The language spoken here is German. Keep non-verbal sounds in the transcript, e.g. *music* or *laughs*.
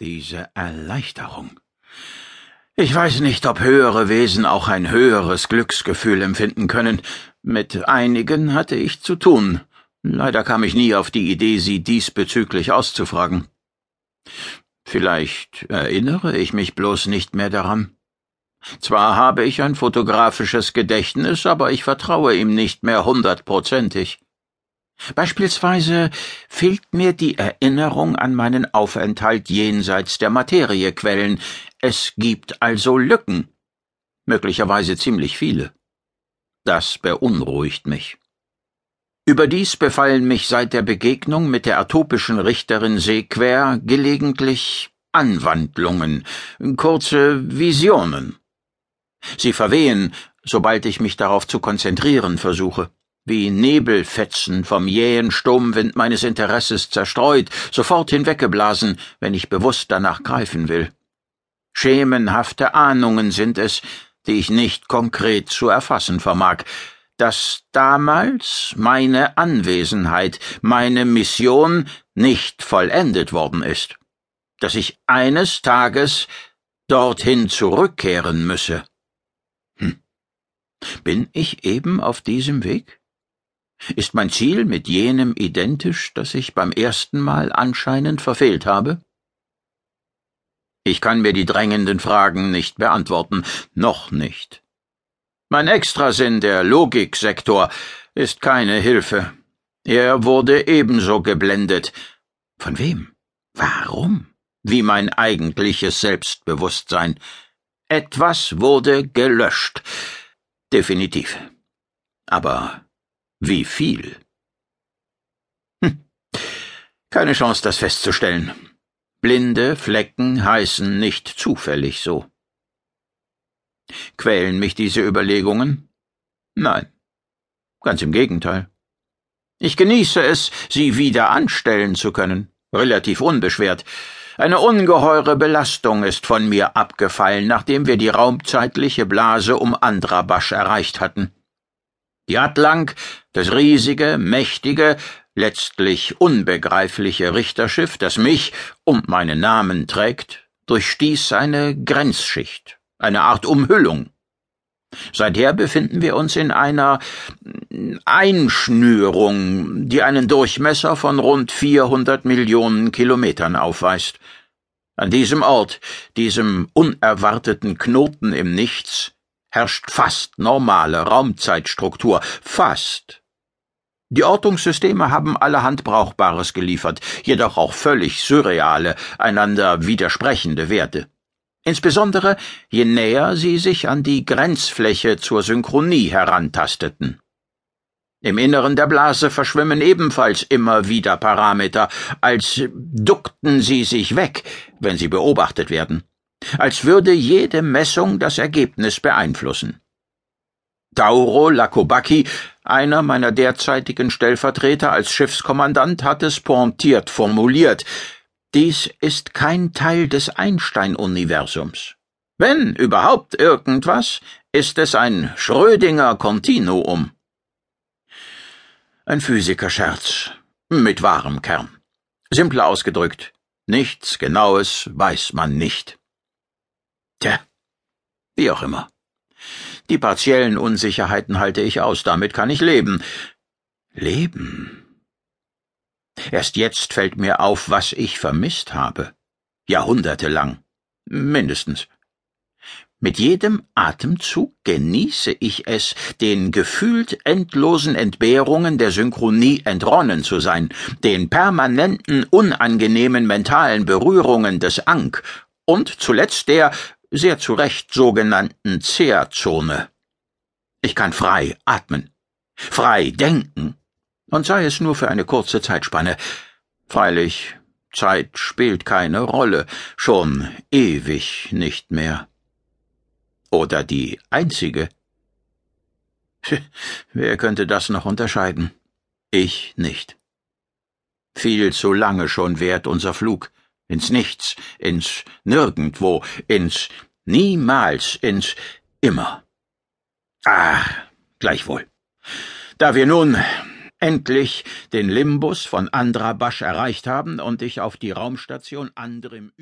Diese Erleichterung. Ich weiß nicht, ob höhere Wesen auch ein höheres Glücksgefühl empfinden können. Mit einigen hatte ich zu tun. Leider kam ich nie auf die Idee, sie diesbezüglich auszufragen. Vielleicht erinnere ich mich bloß nicht mehr daran. Zwar habe ich ein fotografisches Gedächtnis, aber ich vertraue ihm nicht mehr hundertprozentig. Beispielsweise fehlt mir die Erinnerung an meinen Aufenthalt jenseits der Materiequellen. Es gibt also Lücken. Möglicherweise ziemlich viele. Das beunruhigt mich. Überdies befallen mich seit der Begegnung mit der atopischen Richterin Sequer gelegentlich Anwandlungen, kurze Visionen. Sie verwehen, sobald ich mich darauf zu konzentrieren versuche wie Nebelfetzen vom jähen Sturmwind meines Interesses zerstreut, sofort hinweggeblasen, wenn ich bewusst danach greifen will. Schemenhafte Ahnungen sind es, die ich nicht konkret zu erfassen vermag, dass damals meine Anwesenheit, meine Mission nicht vollendet worden ist, dass ich eines Tages dorthin zurückkehren müsse. Hm. Bin ich eben auf diesem Weg? Ist mein Ziel mit jenem identisch, das ich beim ersten Mal anscheinend verfehlt habe? Ich kann mir die drängenden Fragen nicht beantworten, noch nicht. Mein Extrasinn, der Logiksektor, ist keine Hilfe. Er wurde ebenso geblendet. Von wem? Warum? Wie mein eigentliches Selbstbewusstsein. Etwas wurde gelöscht. Definitiv. Aber wie viel? Hm. Keine Chance, das festzustellen. Blinde Flecken heißen nicht zufällig so. Quälen mich diese Überlegungen? Nein. Ganz im Gegenteil. Ich genieße es, sie wieder anstellen zu können, relativ unbeschwert. Eine ungeheure Belastung ist von mir abgefallen, nachdem wir die raumzeitliche Blase um Andrabasch erreicht hatten. Die Atlang, das riesige, mächtige, letztlich unbegreifliche Richterschiff, das mich und meinen Namen trägt, durchstieß eine Grenzschicht, eine Art Umhüllung. Seither befinden wir uns in einer Einschnürung, die einen Durchmesser von rund 400 Millionen Kilometern aufweist. An diesem Ort, diesem unerwarteten Knoten im Nichts, herrscht fast normale Raumzeitstruktur, fast. Die Ortungssysteme haben allerhand Brauchbares geliefert, jedoch auch völlig surreale, einander widersprechende Werte. Insbesondere je näher sie sich an die Grenzfläche zur Synchronie herantasteten. Im Inneren der Blase verschwimmen ebenfalls immer wieder Parameter, als duckten sie sich weg, wenn sie beobachtet werden als würde jede Messung das Ergebnis beeinflussen. Tauro Lakobaki, einer meiner derzeitigen Stellvertreter als Schiffskommandant, hat es pointiert formuliert. Dies ist kein Teil des Einstein-Universums. Wenn überhaupt irgendwas, ist es ein Schrödinger Kontinuum. Ein Physikerscherz. Mit wahrem Kern. Simpler ausgedrückt. Nichts Genaues weiß man nicht. Tja, wie auch immer. Die partiellen Unsicherheiten halte ich aus, damit kann ich leben. Leben. Erst jetzt fällt mir auf, was ich vermisst habe. Jahrhundertelang. Mindestens. Mit jedem Atemzug genieße ich es, den gefühlt endlosen Entbehrungen der Synchronie entronnen zu sein, den permanenten unangenehmen mentalen Berührungen des Ankh und zuletzt der sehr zu Recht sogenannten Zeerzone. Ich kann frei atmen, frei denken, und sei es nur für eine kurze Zeitspanne. Freilich, Zeit spielt keine Rolle, schon ewig nicht mehr. Oder die einzige. *laughs* Wer könnte das noch unterscheiden? Ich nicht. Viel zu lange schon währt unser Flug ins Nichts, ins Nirgendwo, ins Niemals, ins Immer. Ah, gleichwohl. Da wir nun endlich den Limbus von Andrabasch erreicht haben und ich auf die Raumstation Andrim